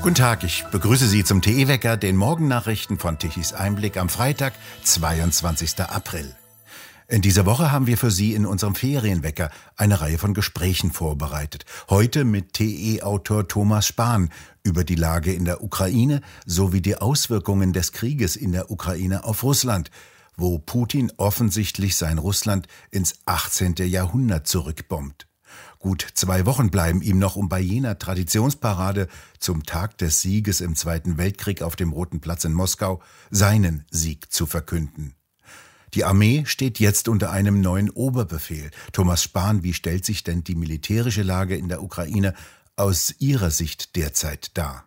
Guten Tag, ich begrüße Sie zum TE-Wecker, den Morgennachrichten von Tichys Einblick am Freitag, 22. April. In dieser Woche haben wir für Sie in unserem Ferienwecker eine Reihe von Gesprächen vorbereitet. Heute mit TE-Autor Thomas Spahn über die Lage in der Ukraine sowie die Auswirkungen des Krieges in der Ukraine auf Russland, wo Putin offensichtlich sein Russland ins 18. Jahrhundert zurückbombt. Gut zwei Wochen bleiben ihm noch, um bei jener Traditionsparade zum Tag des Sieges im Zweiten Weltkrieg auf dem Roten Platz in Moskau seinen Sieg zu verkünden. Die Armee steht jetzt unter einem neuen Oberbefehl. Thomas Spahn, wie stellt sich denn die militärische Lage in der Ukraine aus Ihrer Sicht derzeit dar?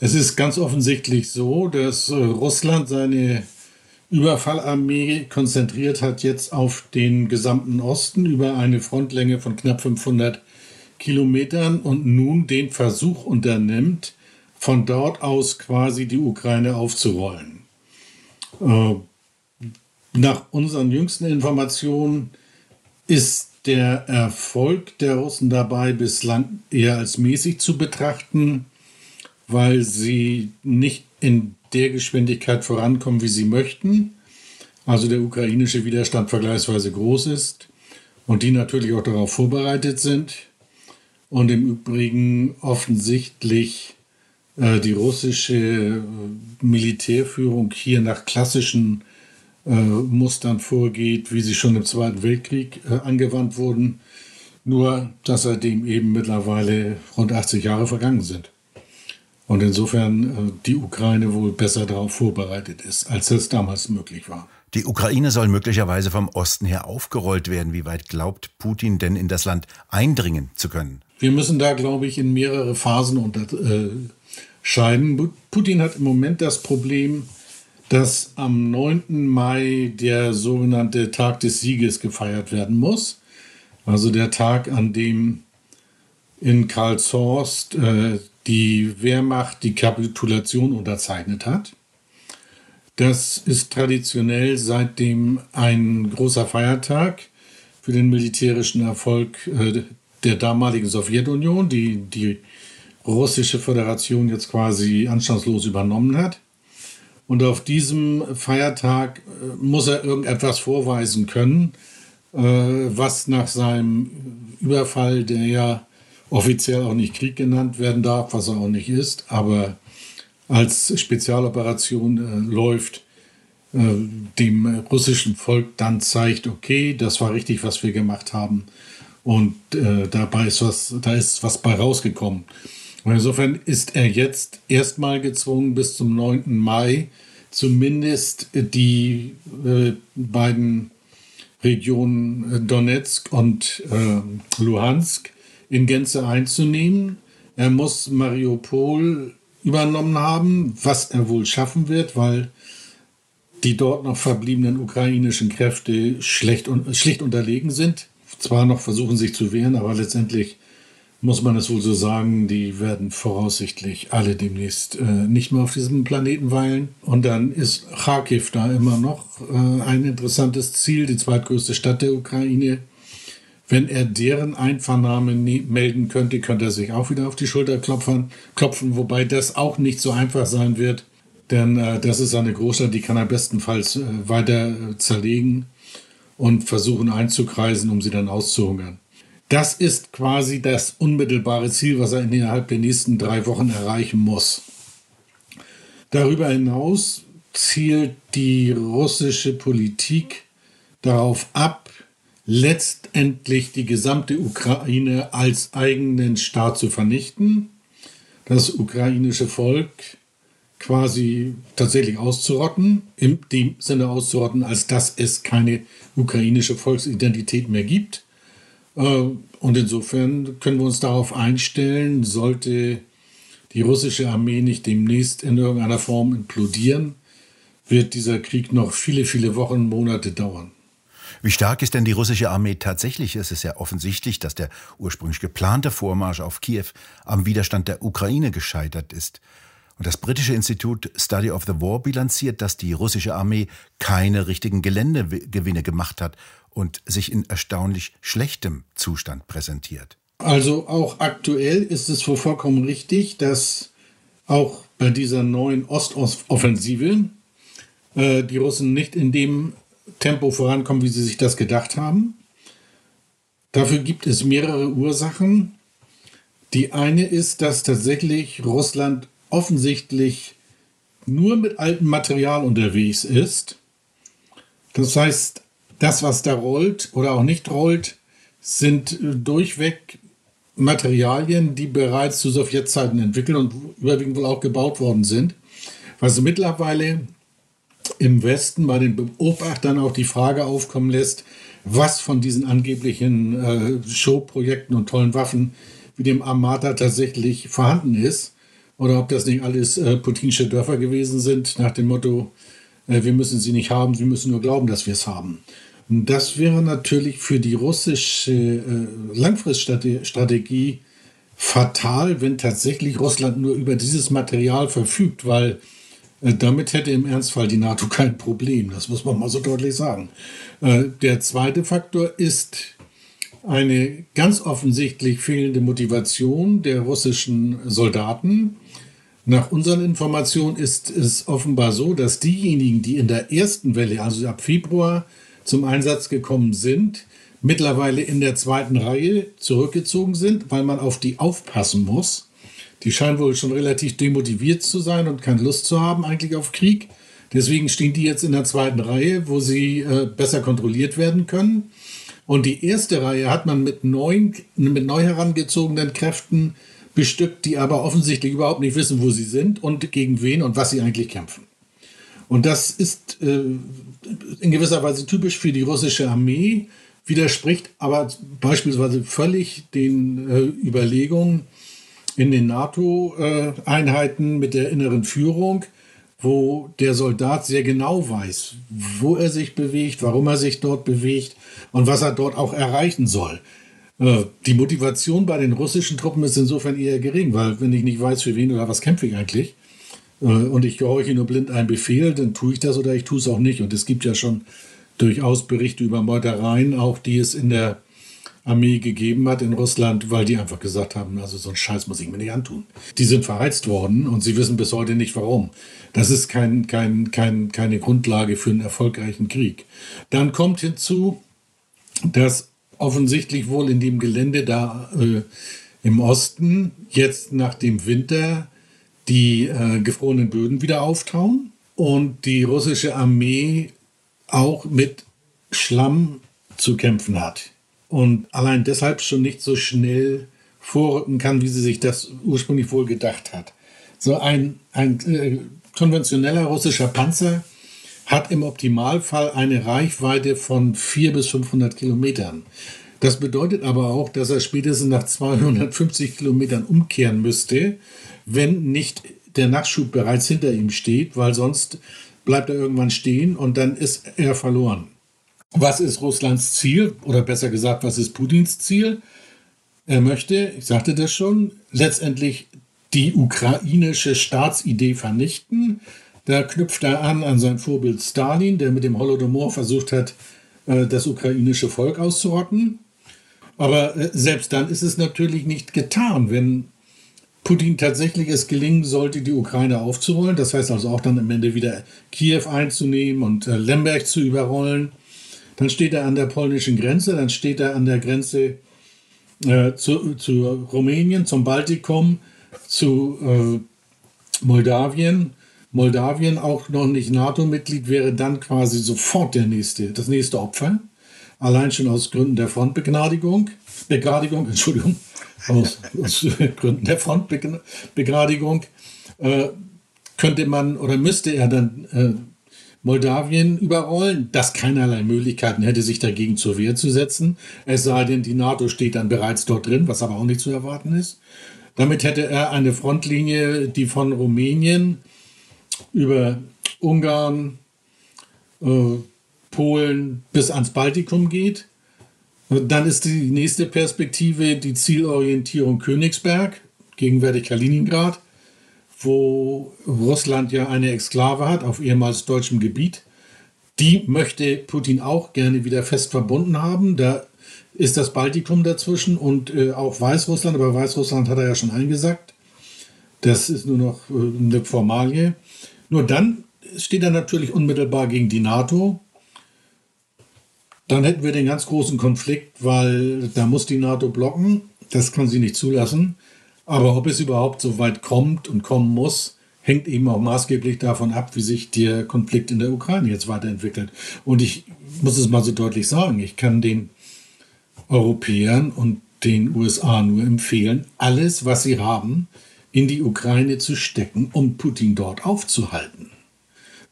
Es ist ganz offensichtlich so, dass äh, Russland seine Überfallarmee konzentriert hat jetzt auf den gesamten Osten über eine Frontlänge von knapp 500 Kilometern und nun den Versuch unternimmt, von dort aus quasi die Ukraine aufzurollen. Äh, nach unseren jüngsten Informationen ist der Erfolg der Russen dabei bislang eher als mäßig zu betrachten, weil sie nicht in der Geschwindigkeit vorankommen, wie sie möchten. Also der ukrainische Widerstand vergleichsweise groß ist und die natürlich auch darauf vorbereitet sind. Und im Übrigen offensichtlich äh, die russische äh, Militärführung hier nach klassischen äh, Mustern vorgeht, wie sie schon im Zweiten Weltkrieg äh, angewandt wurden. Nur, dass seitdem eben mittlerweile rund 80 Jahre vergangen sind. Und insofern äh, die Ukraine wohl besser darauf vorbereitet ist, als es damals möglich war. Die Ukraine soll möglicherweise vom Osten her aufgerollt werden. Wie weit glaubt Putin denn in das Land eindringen zu können? Wir müssen da, glaube ich, in mehrere Phasen unterscheiden. Putin hat im Moment das Problem, dass am 9. Mai der sogenannte Tag des Sieges gefeiert werden muss. Also der Tag, an dem in Karlshorst äh, die Wehrmacht die Kapitulation unterzeichnet hat. Das ist traditionell seitdem ein großer Feiertag für den militärischen Erfolg äh, der damaligen Sowjetunion, die die russische Föderation jetzt quasi anstandslos übernommen hat. Und auf diesem Feiertag äh, muss er irgendetwas vorweisen können, äh, was nach seinem Überfall, der ja offiziell auch nicht Krieg genannt werden darf, was er auch nicht ist, aber als Spezialoperation äh, läuft, äh, dem russischen Volk dann zeigt, okay, das war richtig, was wir gemacht haben. Und äh, dabei ist was, da ist was bei rausgekommen. Und insofern ist er jetzt erstmal gezwungen, bis zum 9. Mai zumindest die äh, beiden Regionen äh, Donetsk und äh, Luhansk in Gänze einzunehmen. Er muss Mariupol übernommen haben, was er wohl schaffen wird, weil die dort noch verbliebenen ukrainischen Kräfte schlecht, schlicht unterlegen sind. Zwar noch versuchen sich zu wehren, aber letztendlich muss man es wohl so sagen, die werden voraussichtlich alle demnächst äh, nicht mehr auf diesem Planeten weilen. Und dann ist Kharkiv da immer noch äh, ein interessantes Ziel, die zweitgrößte Stadt der Ukraine. Wenn er deren Einvernahme melden könnte, könnte er sich auch wieder auf die Schulter klopfen, klopfen wobei das auch nicht so einfach sein wird, denn äh, das ist eine Großstadt, die kann er bestenfalls äh, weiter äh, zerlegen und versuchen einzukreisen, um sie dann auszuhungern. Das ist quasi das unmittelbare Ziel, was er innerhalb der nächsten drei Wochen erreichen muss. Darüber hinaus zielt die russische Politik darauf ab, letztendlich die gesamte Ukraine als eigenen Staat zu vernichten, das ukrainische Volk quasi tatsächlich auszurotten, in dem Sinne auszurotten, als dass es keine ukrainische Volksidentität mehr gibt. Äh, und insofern können wir uns darauf einstellen, sollte die russische Armee nicht demnächst in irgendeiner Form implodieren, wird dieser Krieg noch viele, viele Wochen, Monate dauern. Wie stark ist denn die russische Armee tatsächlich? Es ist ja offensichtlich, dass der ursprünglich geplante Vormarsch auf Kiew am Widerstand der Ukraine gescheitert ist. Und das britische Institut Study of the War bilanziert, dass die russische Armee keine richtigen Geländegewinne gemacht hat und sich in erstaunlich schlechtem Zustand präsentiert. Also auch aktuell ist es vollkommen richtig, dass auch bei dieser neuen Ostoffensive äh, die Russen nicht in dem Tempo vorankommen, wie sie sich das gedacht haben. Dafür gibt es mehrere Ursachen. Die eine ist, dass tatsächlich Russland offensichtlich nur mit altem Material unterwegs ist. Das heißt, das, was da rollt oder auch nicht rollt, sind durchweg Materialien, die bereits zu Sowjetzeiten entwickelt und überwiegend wohl auch gebaut worden sind. Was mittlerweile im Westen bei den Beobachtern auch die Frage aufkommen lässt, was von diesen angeblichen äh, Showprojekten und tollen Waffen wie dem Armata tatsächlich vorhanden ist. Oder ob das nicht alles äh, putinsche Dörfer gewesen sind, nach dem Motto, äh, wir müssen sie nicht haben, sie müssen nur glauben, dass wir es haben. Und das wäre natürlich für die russische äh, Langfriststrategie fatal, wenn tatsächlich Russland nur über dieses Material verfügt, weil damit hätte im Ernstfall die NATO kein Problem. Das muss man mal so deutlich sagen. Äh, der zweite Faktor ist eine ganz offensichtlich fehlende Motivation der russischen Soldaten. Nach unseren Informationen ist es offenbar so, dass diejenigen, die in der ersten Welle, also ab Februar, zum Einsatz gekommen sind, mittlerweile in der zweiten Reihe zurückgezogen sind, weil man auf die aufpassen muss. Die scheinen wohl schon relativ demotiviert zu sein und keine Lust zu haben eigentlich auf Krieg. Deswegen stehen die jetzt in der zweiten Reihe, wo sie äh, besser kontrolliert werden können. Und die erste Reihe hat man mit, neuen, mit neu herangezogenen Kräften bestückt, die aber offensichtlich überhaupt nicht wissen, wo sie sind und gegen wen und was sie eigentlich kämpfen. Und das ist äh, in gewisser Weise typisch für die russische Armee, widerspricht aber beispielsweise völlig den äh, Überlegungen in den NATO-Einheiten mit der inneren Führung, wo der Soldat sehr genau weiß, wo er sich bewegt, warum er sich dort bewegt und was er dort auch erreichen soll. Äh, die Motivation bei den russischen Truppen ist insofern eher gering, weil wenn ich nicht weiß, für wen oder was kämpfe ich eigentlich, äh, und ich gehorche nur blind einen Befehl, dann tue ich das oder ich tue es auch nicht. Und es gibt ja schon durchaus Berichte über Meutereien, auch die es in der Armee gegeben hat in Russland, weil die einfach gesagt haben, also so einen Scheiß muss ich mir nicht antun. Die sind verheizt worden und sie wissen bis heute nicht warum. Das ist kein, kein, kein, keine Grundlage für einen erfolgreichen Krieg. Dann kommt hinzu, dass offensichtlich wohl in dem Gelände da äh, im Osten jetzt nach dem Winter die äh, gefrorenen Böden wieder auftauen und die russische Armee auch mit Schlamm zu kämpfen hat und allein deshalb schon nicht so schnell vorrücken kann, wie sie sich das ursprünglich wohl gedacht hat. So ein, ein äh, konventioneller russischer Panzer hat im Optimalfall eine Reichweite von 400 bis 500 Kilometern. Das bedeutet aber auch, dass er spätestens nach 250 Kilometern umkehren müsste, wenn nicht der Nachschub bereits hinter ihm steht, weil sonst bleibt er irgendwann stehen und dann ist er verloren. Was ist Russlands Ziel oder besser gesagt, was ist Putins Ziel? Er möchte, ich sagte das schon, letztendlich die ukrainische Staatsidee vernichten. Da knüpft er an an sein Vorbild Stalin, der mit dem Holodomor versucht hat, äh, das ukrainische Volk auszurotten. Aber äh, selbst dann ist es natürlich nicht getan, wenn Putin tatsächlich es gelingen sollte, die Ukraine aufzurollen. Das heißt also auch dann am Ende wieder Kiew einzunehmen und äh, Lemberg zu überrollen. Dann steht er an der polnischen Grenze, dann steht er an der Grenze äh, zu, zu, Rumänien, zum Baltikum, zu äh, Moldawien. Moldawien auch noch nicht NATO-Mitglied wäre dann quasi sofort der nächste, das nächste Opfer. Allein schon aus Gründen der Frontbegnadigung. Begradigung, Entschuldigung aus, aus Gründen der Frontbegradigung, äh, könnte man oder müsste er dann äh, Moldawien überrollen, das keinerlei Möglichkeiten hätte, sich dagegen zur Wehr zu setzen. Es sei denn, die NATO steht dann bereits dort drin, was aber auch nicht zu erwarten ist. Damit hätte er eine Frontlinie, die von Rumänien über Ungarn, äh, Polen bis ans Baltikum geht dann ist die nächste Perspektive die Zielorientierung Königsberg, gegenwärtig Kaliningrad, wo Russland ja eine Exklave hat auf ehemals deutschem Gebiet. Die möchte Putin auch gerne wieder fest verbunden haben. Da ist das Baltikum dazwischen und äh, auch Weißrussland, aber Weißrussland hat er ja schon eingesagt. Das ist nur noch äh, eine Formalie. Nur dann steht er natürlich unmittelbar gegen die NATO. Dann hätten wir den ganz großen Konflikt, weil da muss die NATO blocken. Das kann sie nicht zulassen. Aber ob es überhaupt so weit kommt und kommen muss, hängt eben auch maßgeblich davon ab, wie sich der Konflikt in der Ukraine jetzt weiterentwickelt. Und ich muss es mal so deutlich sagen, ich kann den Europäern und den USA nur empfehlen, alles, was sie haben, in die Ukraine zu stecken, um Putin dort aufzuhalten.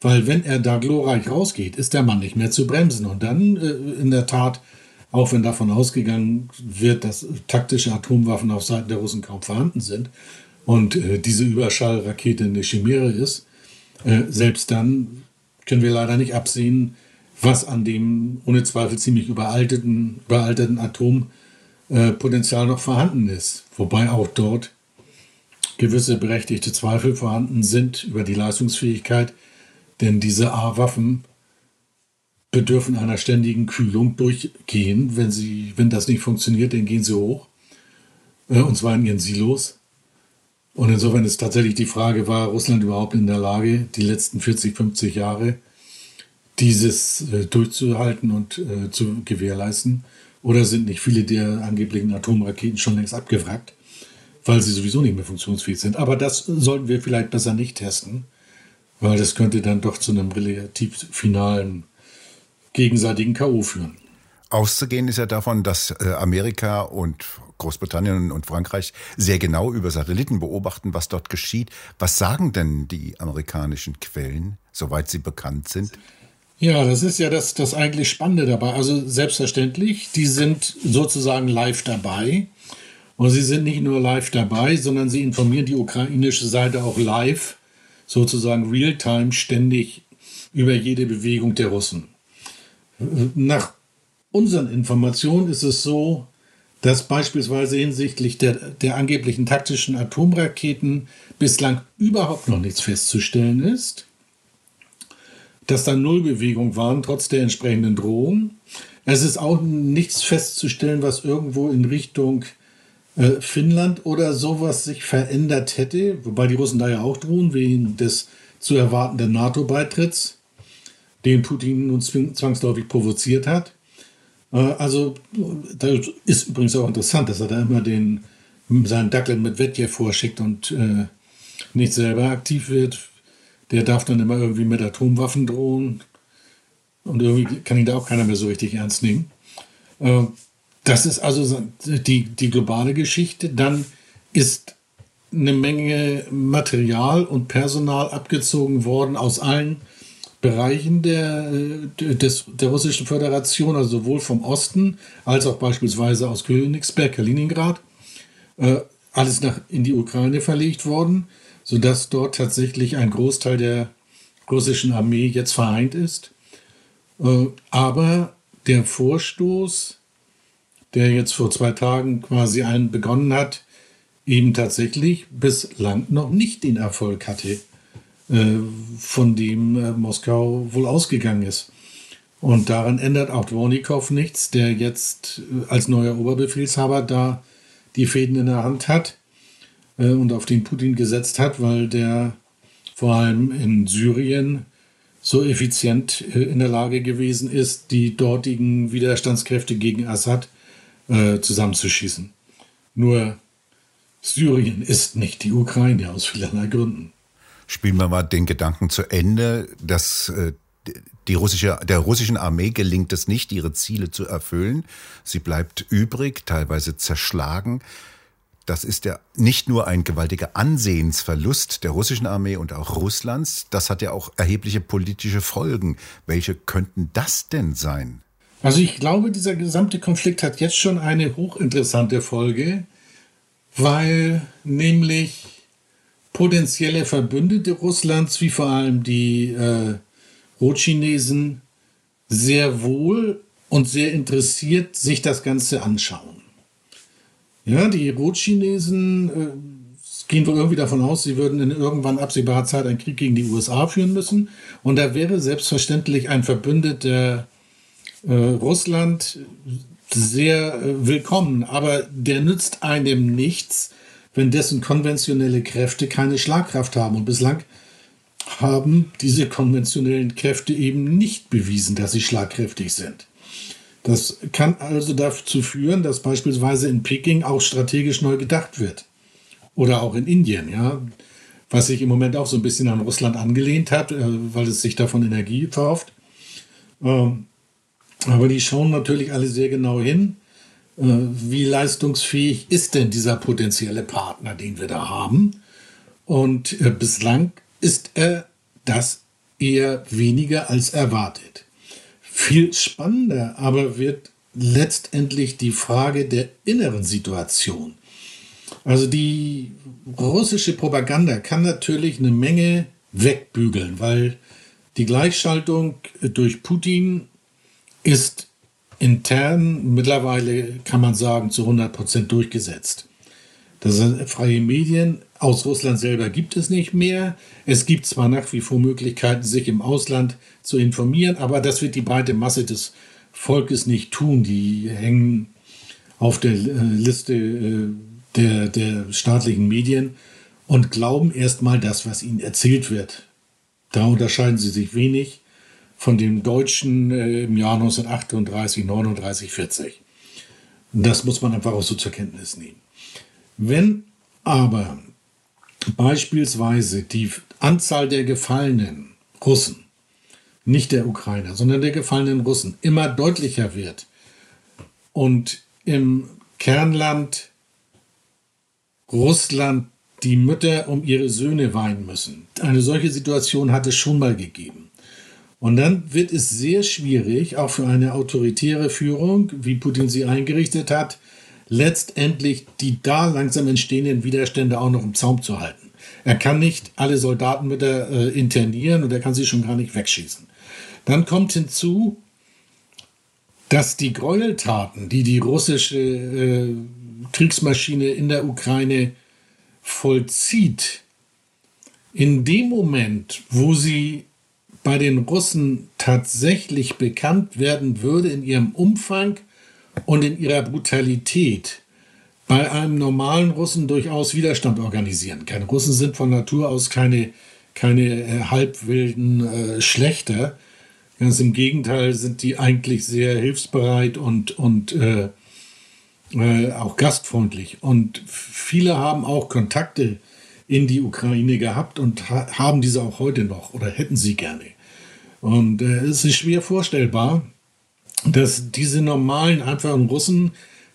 Weil wenn er da glorreich rausgeht, ist der Mann nicht mehr zu bremsen. Und dann äh, in der Tat, auch wenn davon ausgegangen wird, dass taktische Atomwaffen auf Seiten der Russen kaum vorhanden sind und äh, diese Überschallrakete eine Chimäre ist, äh, selbst dann können wir leider nicht absehen, was an dem ohne Zweifel ziemlich überalteten, überalterten Atompotenzial noch vorhanden ist. Wobei auch dort gewisse berechtigte Zweifel vorhanden sind über die Leistungsfähigkeit denn diese A-Waffen bedürfen einer ständigen Kühlung durchgehen. Wenn, sie, wenn das nicht funktioniert, dann gehen sie hoch. Äh, und zwar in ihren Silos. Und insofern ist tatsächlich die Frage, war Russland überhaupt in der Lage, die letzten 40, 50 Jahre dieses äh, durchzuhalten und äh, zu gewährleisten? Oder sind nicht viele der angeblichen Atomraketen schon längst abgewrackt, weil sie sowieso nicht mehr funktionsfähig sind? Aber das sollten wir vielleicht besser nicht testen weil das könnte dann doch zu einem relativ finalen gegenseitigen K.O. führen. Auszugehen ist ja davon, dass äh, Amerika und Großbritannien und Frankreich sehr genau über Satelliten beobachten, was dort geschieht. Was sagen denn die amerikanischen Quellen, soweit sie bekannt sind? Ja, das ist ja das, das eigentlich Spannende dabei. Also selbstverständlich, die sind sozusagen live dabei. Und sie sind nicht nur live dabei, sondern sie informieren die ukrainische Seite auch live sozusagen real-time ständig über jede Bewegung der Russen. Nach unseren Informationen ist es so, dass beispielsweise hinsichtlich der, der angeblichen taktischen Atomraketen bislang überhaupt noch nichts festzustellen ist, dass da Nullbewegung waren, trotz der entsprechenden Drohung. Es ist auch nichts festzustellen, was irgendwo in Richtung äh, Finnland oder sowas sich verändert hätte, wobei die Russen da ja auch drohen, wegen des zu erwartenden NATO-Beitritts, den Putin nun zwangsläufig provoziert hat. Äh, also, das ist übrigens auch interessant, dass er da immer den, seinen Dackel mit Medvedjev vorschickt und äh, nicht selber aktiv wird. Der darf dann immer irgendwie mit Atomwaffen drohen. Und irgendwie kann ihn da auch keiner mehr so richtig ernst nehmen. Äh, das ist also die, die globale Geschichte. Dann ist eine Menge Material und Personal abgezogen worden aus allen Bereichen der, des, der Russischen Föderation, also sowohl vom Osten als auch beispielsweise aus Königsberg, Kaliningrad. Äh, alles nach, in die Ukraine verlegt worden, sodass dort tatsächlich ein Großteil der russischen Armee jetzt vereint ist. Äh, aber der Vorstoß der jetzt vor zwei Tagen quasi einen begonnen hat, eben tatsächlich bislang noch nicht den Erfolg hatte, äh, von dem äh, Moskau wohl ausgegangen ist. Und daran ändert auch Dvornikow nichts, der jetzt äh, als neuer Oberbefehlshaber da die Fäden in der Hand hat und auf den Putin gesetzt hat, weil der vor allem in Syrien so effizient in der Lage gewesen ist, die dortigen Widerstandskräfte gegen Assad äh, zusammenzuschießen. Nur Syrien ist nicht die Ukraine aus vielerlei Gründen. Spielen wir mal den Gedanken zu Ende, dass äh, die russische, der russischen Armee gelingt es nicht, ihre Ziele zu erfüllen. Sie bleibt übrig, teilweise zerschlagen. Das ist ja nicht nur ein gewaltiger Ansehensverlust der russischen Armee und auch Russlands, das hat ja auch erhebliche politische Folgen. Welche könnten das denn sein? Also ich glaube, dieser gesamte Konflikt hat jetzt schon eine hochinteressante Folge, weil nämlich potenzielle Verbündete Russlands, wie vor allem die äh, Rotchinesen, sehr wohl und sehr interessiert sich das Ganze anschauen. Ja, die Rotchinesen äh, gehen wohl irgendwie davon aus, sie würden in irgendwann absehbarer Zeit einen Krieg gegen die USA führen müssen. Und da wäre selbstverständlich ein Verbündeter äh, Russland sehr äh, willkommen, aber der nützt einem nichts, wenn dessen konventionelle Kräfte keine Schlagkraft haben. Und bislang haben diese konventionellen Kräfte eben nicht bewiesen, dass sie schlagkräftig sind. Das kann also dazu führen, dass beispielsweise in Peking auch strategisch neu gedacht wird. Oder auch in Indien, ja, was sich im Moment auch so ein bisschen an Russland angelehnt hat, äh, weil es sich davon Energie verhofft. Ähm, aber die schauen natürlich alle sehr genau hin, wie leistungsfähig ist denn dieser potenzielle Partner, den wir da haben. Und äh, bislang ist er das eher weniger als erwartet. Viel spannender aber wird letztendlich die Frage der inneren Situation. Also die russische Propaganda kann natürlich eine Menge wegbügeln, weil die Gleichschaltung durch Putin ist intern mittlerweile, kann man sagen, zu 100 Prozent durchgesetzt. Das sind freie Medien aus Russland selber gibt es nicht mehr. Es gibt zwar nach wie vor Möglichkeiten, sich im Ausland zu informieren, aber das wird die breite Masse des Volkes nicht tun. Die hängen auf der äh, Liste äh, der, der staatlichen Medien und glauben erstmal das, was ihnen erzählt wird. Da unterscheiden sie sich wenig von dem Deutschen äh, im Jahr 1938, 39, 40. Das muss man einfach auch so zur Kenntnis nehmen. Wenn aber beispielsweise die Anzahl der gefallenen Russen, nicht der Ukrainer, sondern der gefallenen Russen immer deutlicher wird und im Kernland Russland die Mütter um ihre Söhne weinen müssen. Eine solche Situation hat es schon mal gegeben. Und dann wird es sehr schwierig, auch für eine autoritäre Führung, wie Putin sie eingerichtet hat, letztendlich die da langsam entstehenden Widerstände auch noch im Zaum zu halten. Er kann nicht alle Soldaten mit der, äh, internieren und er kann sie schon gar nicht wegschießen. Dann kommt hinzu, dass die Gräueltaten, die die russische äh, Kriegsmaschine in der Ukraine vollzieht, in dem Moment, wo sie bei den Russen tatsächlich bekannt werden würde in ihrem Umfang und in ihrer Brutalität, bei einem normalen Russen durchaus Widerstand organisieren kann. Russen sind von Natur aus keine, keine äh, halbwilden äh, Schlechter. Ganz im Gegenteil sind die eigentlich sehr hilfsbereit und, und äh, äh, auch gastfreundlich. Und viele haben auch Kontakte in die Ukraine gehabt und ha haben diese auch heute noch oder hätten sie gerne. Und äh, es ist schwer vorstellbar, dass diese normalen, einfachen Russen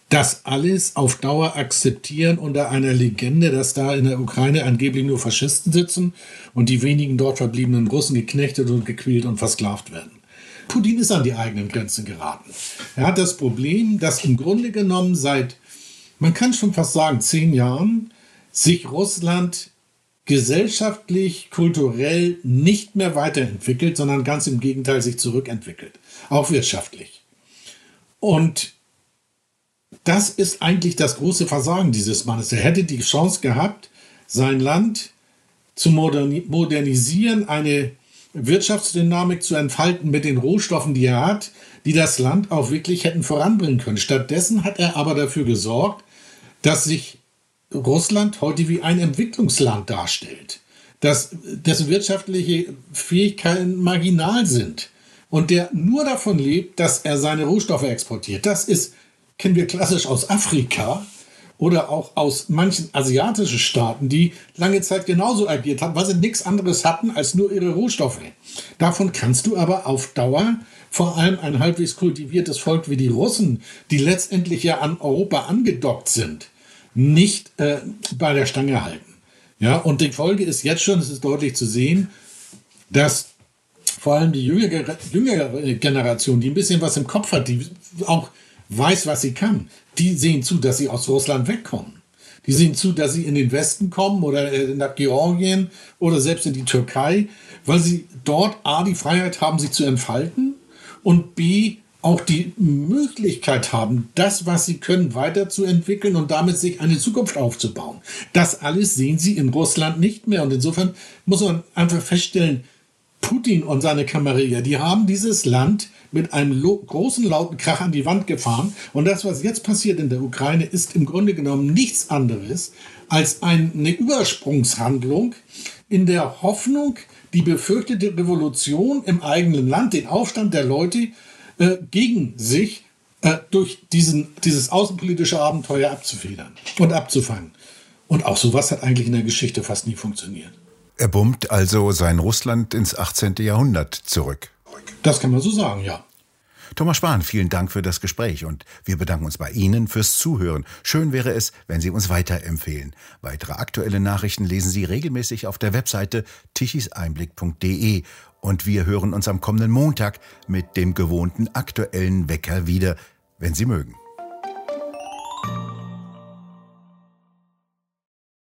das alles auf Dauer akzeptieren unter einer Legende, dass da in der Ukraine angeblich nur Faschisten sitzen und die wenigen dort verbliebenen Russen geknechtet und gequält und versklavt werden. Putin ist an die eigenen Grenzen geraten. Er hat das Problem, dass im Grunde genommen seit, man kann schon fast sagen, zehn Jahren sich Russland gesellschaftlich, kulturell nicht mehr weiterentwickelt, sondern ganz im Gegenteil sich zurückentwickelt, auch wirtschaftlich. Und das ist eigentlich das große Versagen dieses Mannes. Er hätte die Chance gehabt, sein Land zu modernisieren, eine Wirtschaftsdynamik zu entfalten mit den Rohstoffen, die er hat, die das Land auch wirklich hätten voranbringen können. Stattdessen hat er aber dafür gesorgt, dass sich Russland heute wie ein Entwicklungsland darstellt, dass dessen wirtschaftliche Fähigkeiten marginal sind und der nur davon lebt, dass er seine Rohstoffe exportiert. Das ist, kennen wir klassisch aus Afrika oder auch aus manchen asiatischen Staaten, die lange Zeit genauso agiert haben, weil sie nichts anderes hatten als nur ihre Rohstoffe. Davon kannst du aber auf Dauer vor allem ein halbwegs kultiviertes Volk wie die Russen, die letztendlich ja an Europa angedockt sind, nicht äh, bei der Stange halten. Ja, und die Folge ist jetzt schon, es ist deutlich zu sehen, dass vor allem die jüngere, jüngere Generation, die ein bisschen was im Kopf hat, die auch weiß, was sie kann, die sehen zu, dass sie aus Russland wegkommen. Die sehen zu, dass sie in den Westen kommen oder äh, nach Georgien oder selbst in die Türkei, weil sie dort A, die Freiheit haben, sich zu entfalten und B, auch die Möglichkeit haben, das, was sie können, weiterzuentwickeln und damit sich eine Zukunft aufzubauen. Das alles sehen sie in Russland nicht mehr. Und insofern muss man einfach feststellen, Putin und seine Kamerier, die haben dieses Land mit einem großen lauten Krach an die Wand gefahren. Und das, was jetzt passiert in der Ukraine, ist im Grunde genommen nichts anderes als eine Übersprungshandlung in der Hoffnung, die befürchtete Revolution im eigenen Land, den Aufstand der Leute äh, gegen sich äh, durch diesen, dieses außenpolitische Abenteuer abzufedern und abzufangen. Und auch sowas hat eigentlich in der Geschichte fast nie funktioniert. Er bummt also sein Russland ins 18. Jahrhundert zurück. Das kann man so sagen, ja. Thomas Spahn, vielen Dank für das Gespräch und wir bedanken uns bei Ihnen fürs Zuhören. Schön wäre es, wenn Sie uns weiterempfehlen. Weitere aktuelle Nachrichten lesen Sie regelmäßig auf der Webseite tichiseinblick.de und wir hören uns am kommenden Montag mit dem gewohnten aktuellen Wecker wieder, wenn Sie mögen.